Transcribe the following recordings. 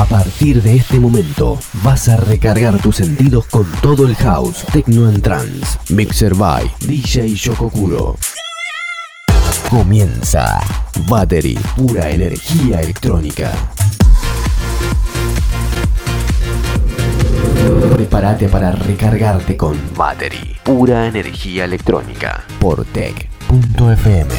A partir de este momento, vas a recargar tus sentidos con todo el house, techno and trance. Mixer by DJ Shokokuro. Comienza Battery, pura energía electrónica. Prepárate para recargarte con Battery, pura energía electrónica por tech.fm.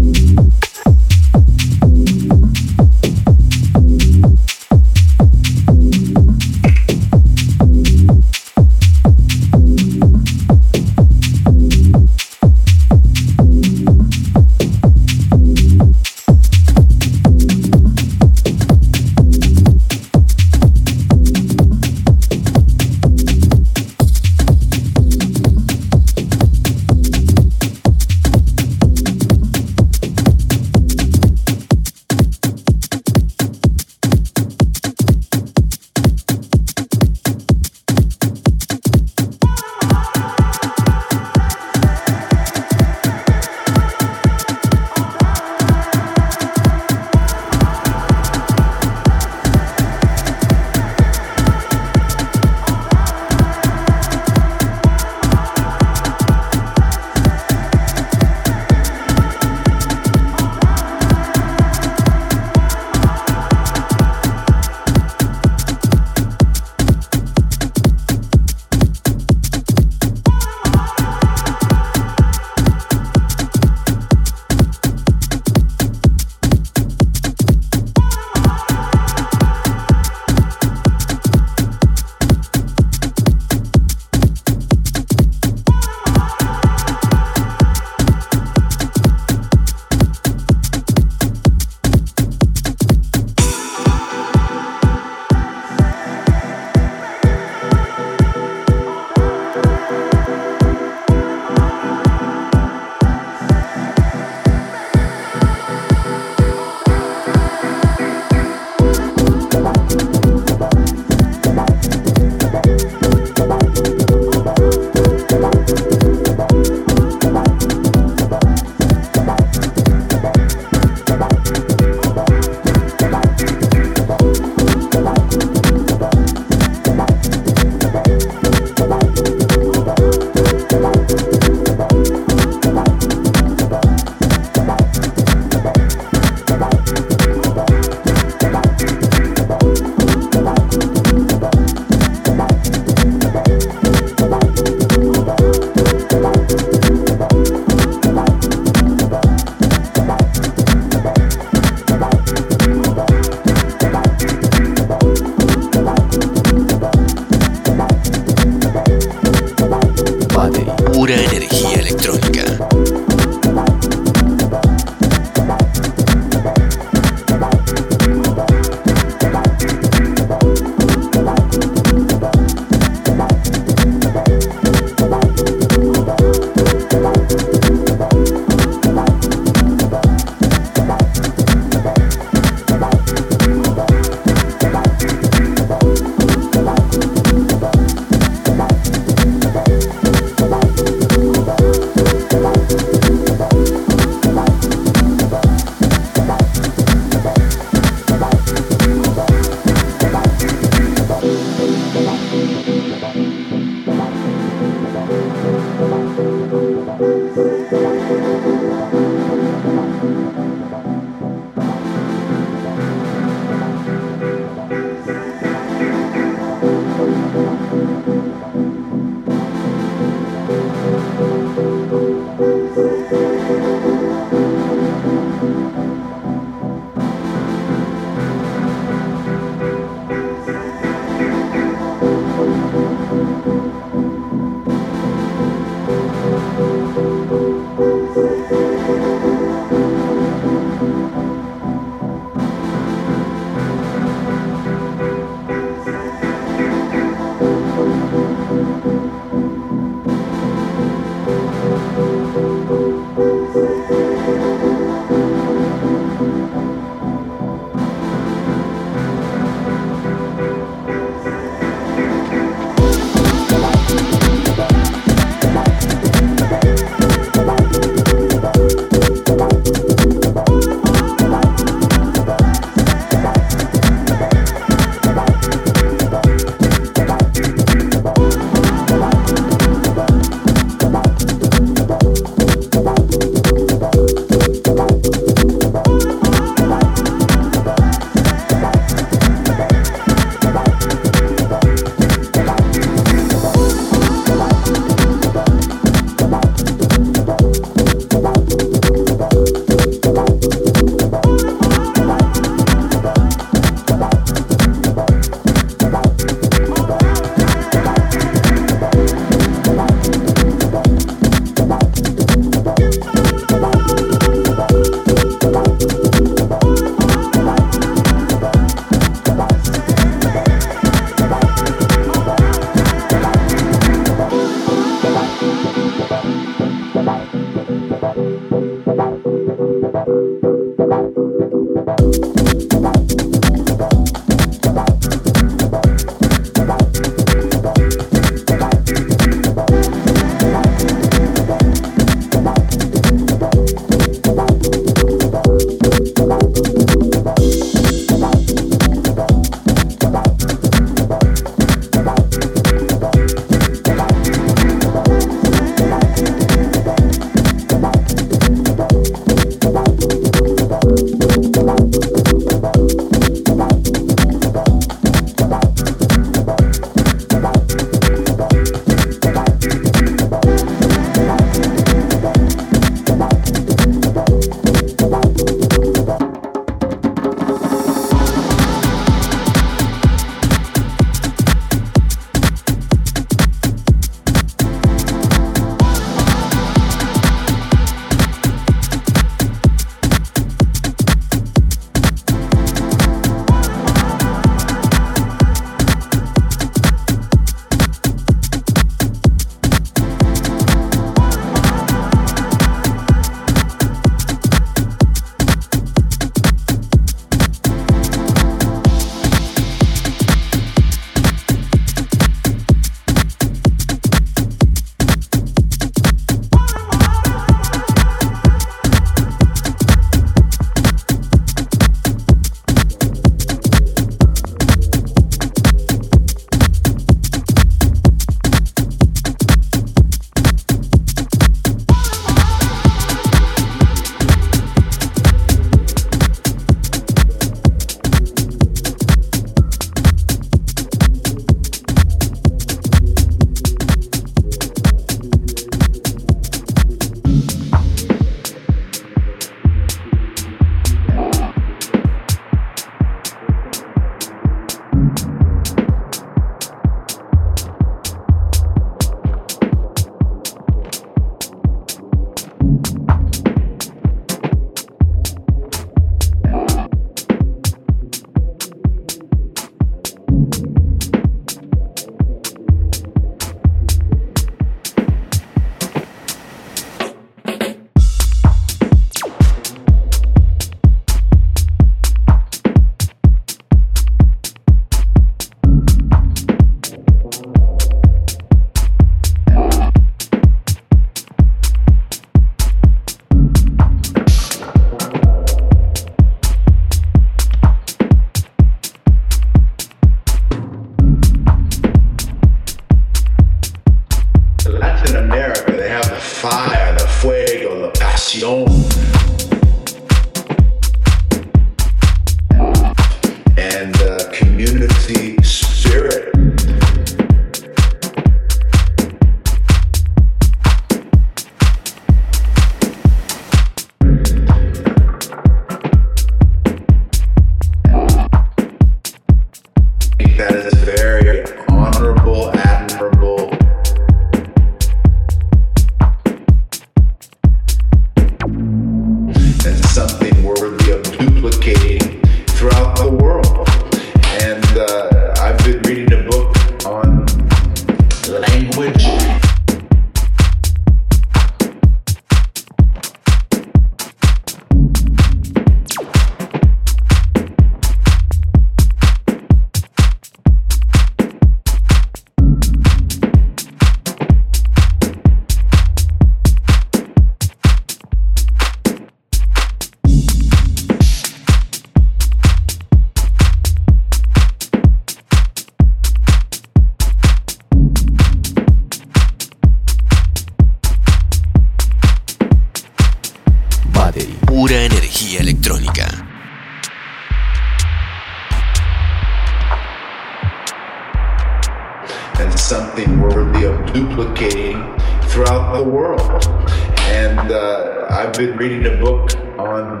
been reading a book on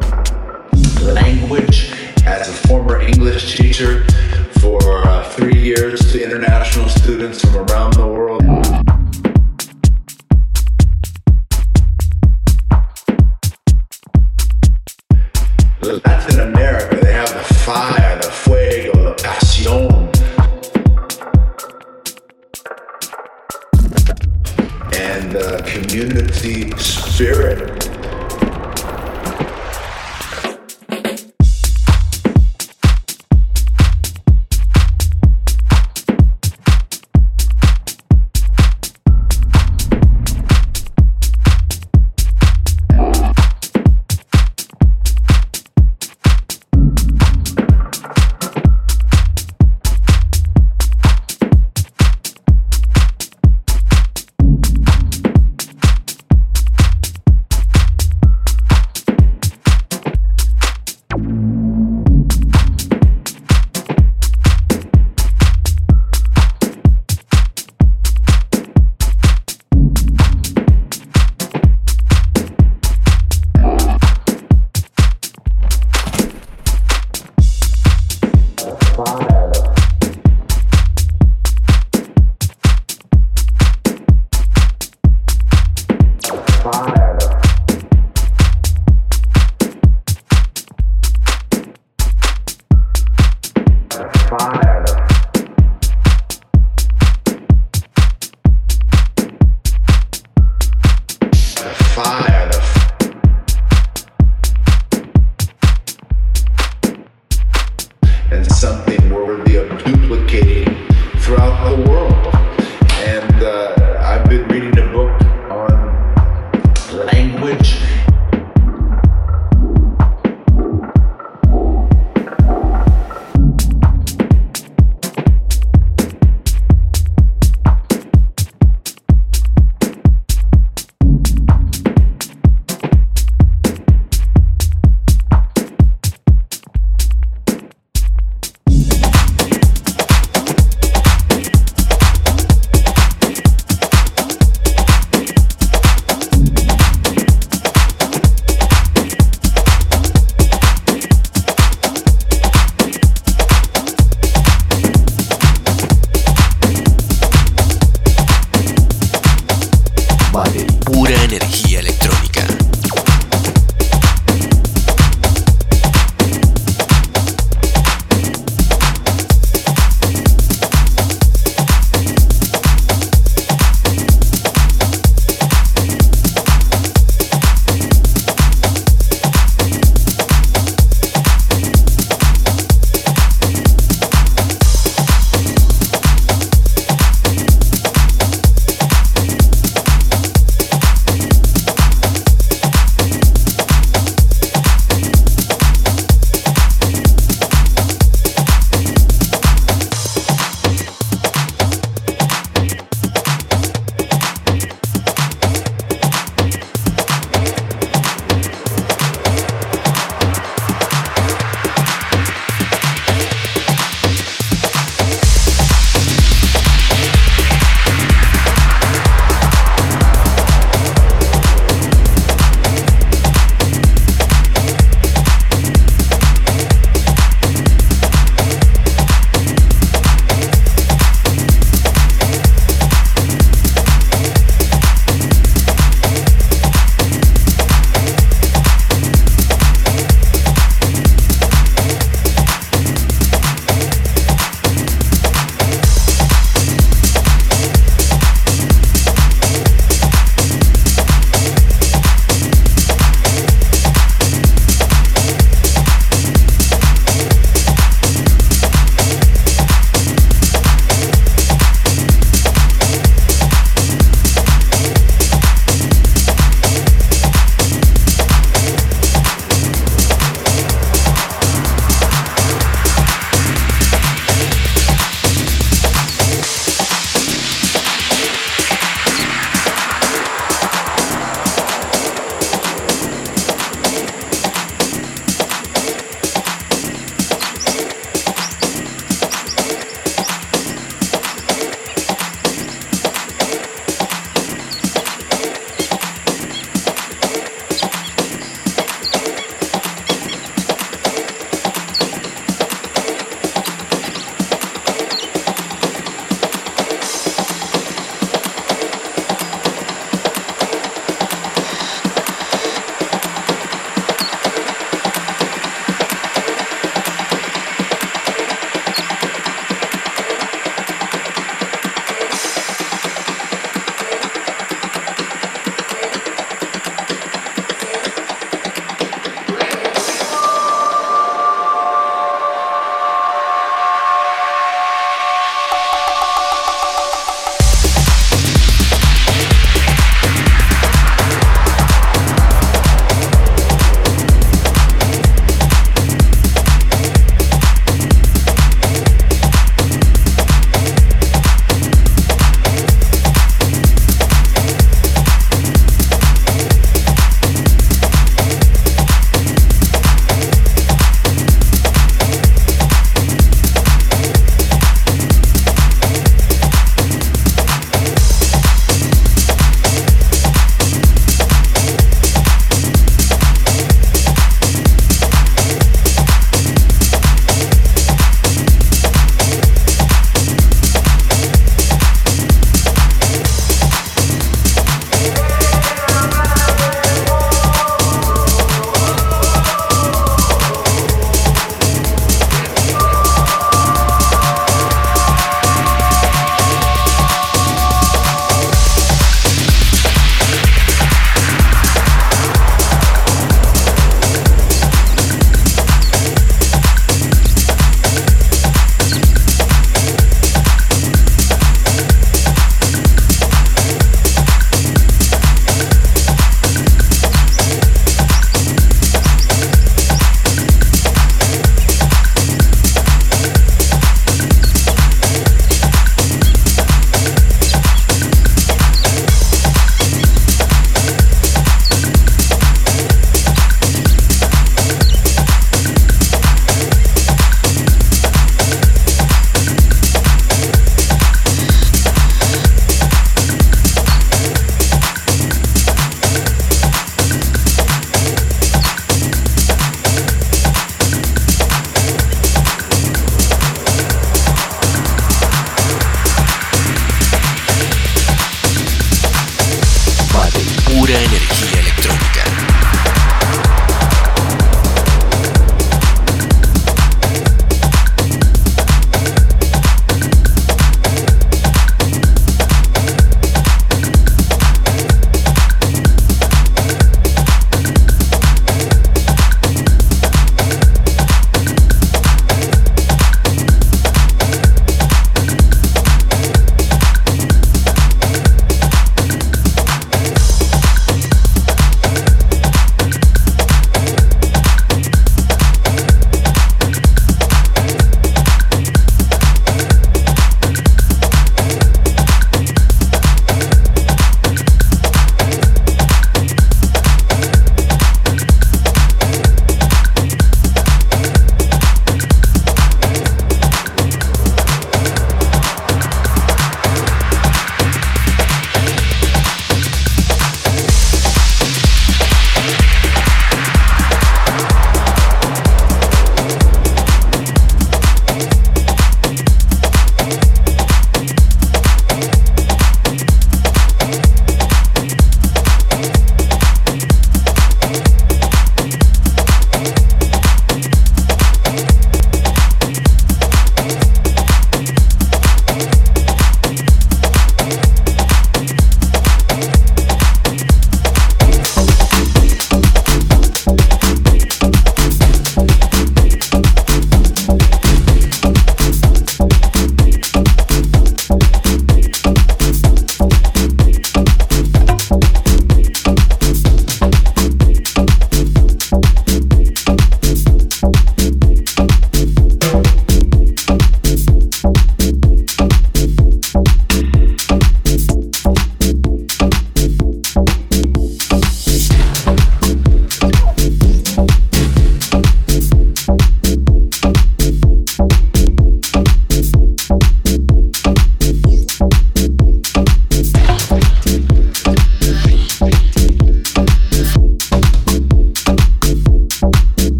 language as a former English teacher for uh, three years to international students from around the world. Latin America, they have the fire, the fuego, the pasión. And the community spirit.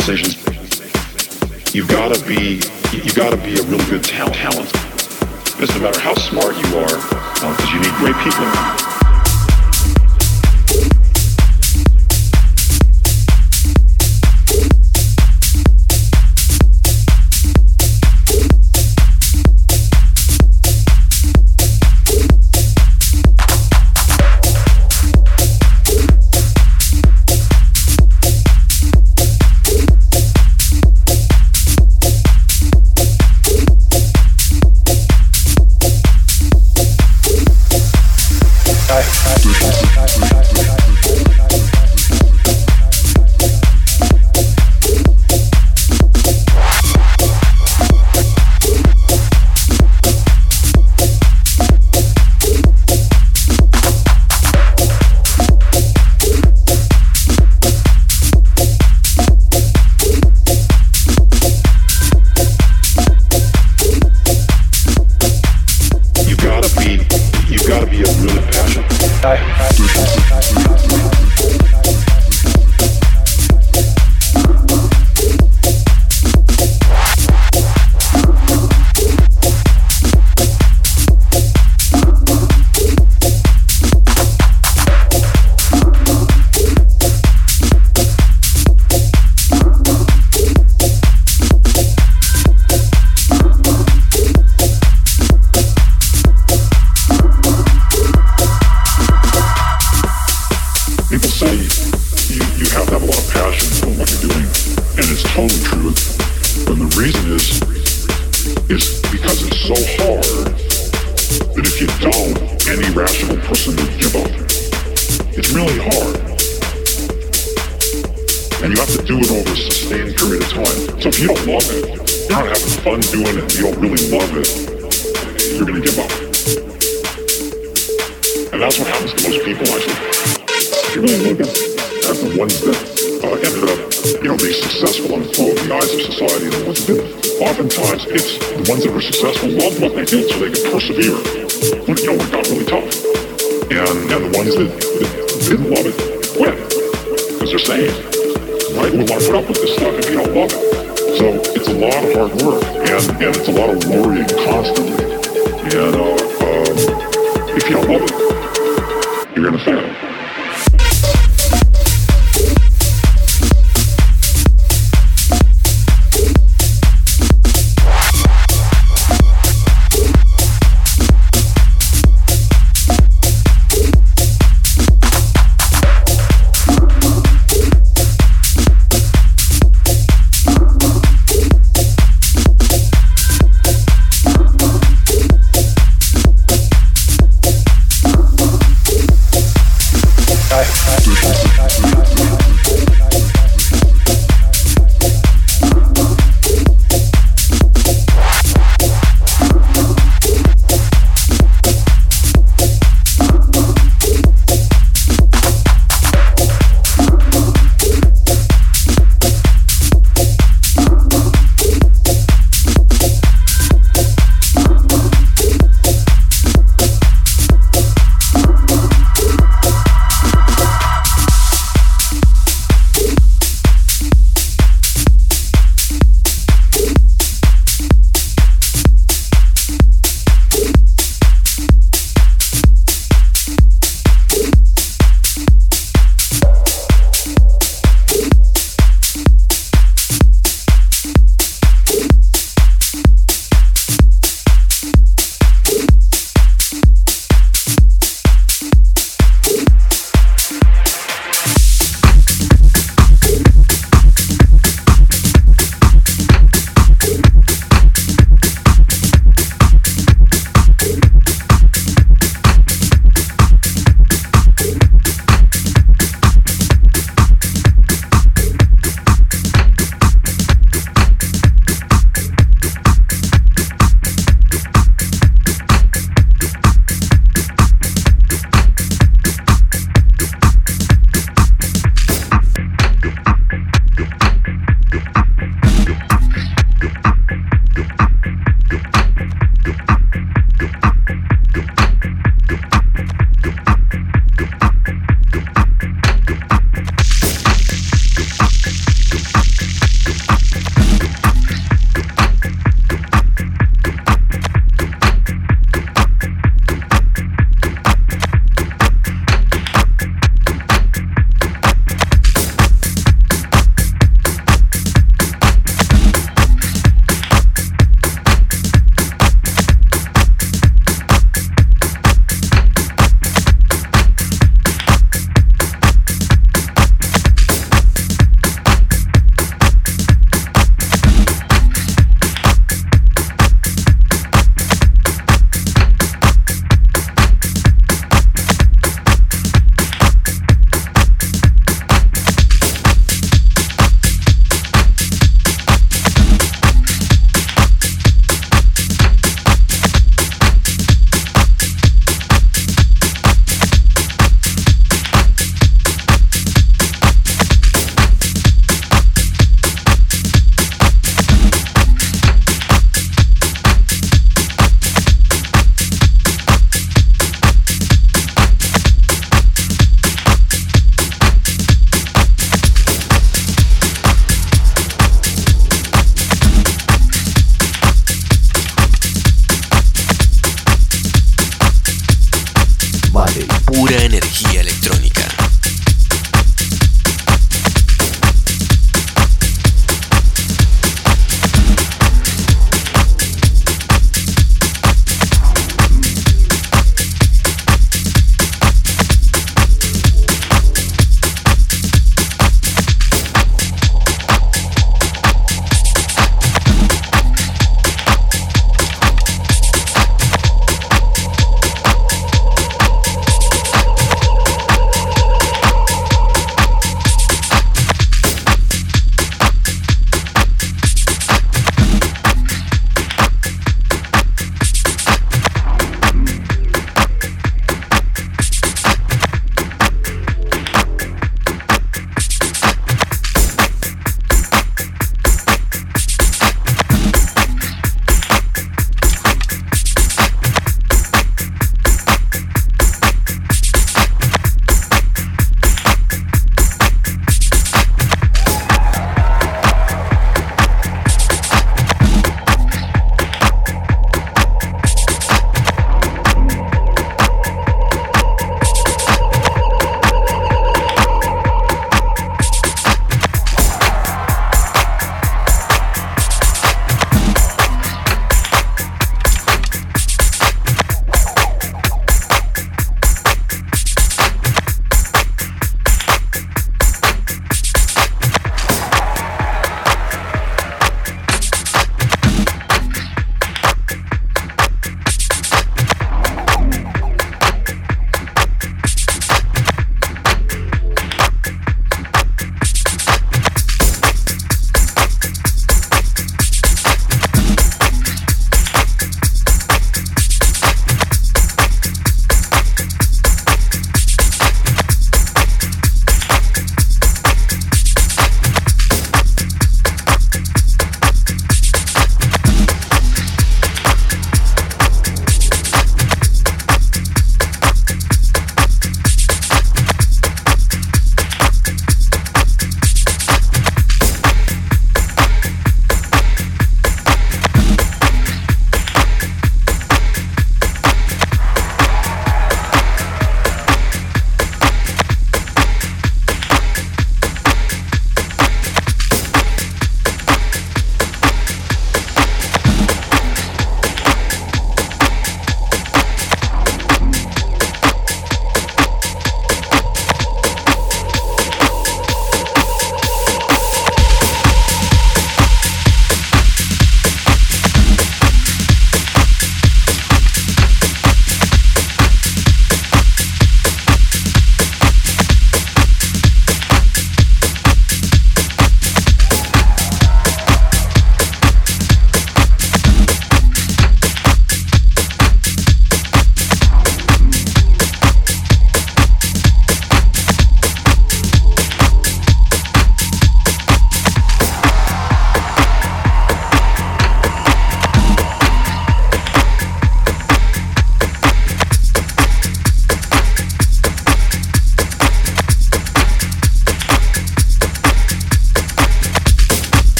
decisions. You've got to be you got to be a real good talent. It doesn't matter how smart you are, uh, because you need great people.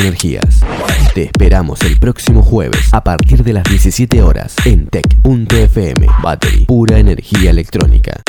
Energías. Te esperamos el próximo jueves a partir de las 17 horas en tech.fm. Battery. Pura energía electrónica.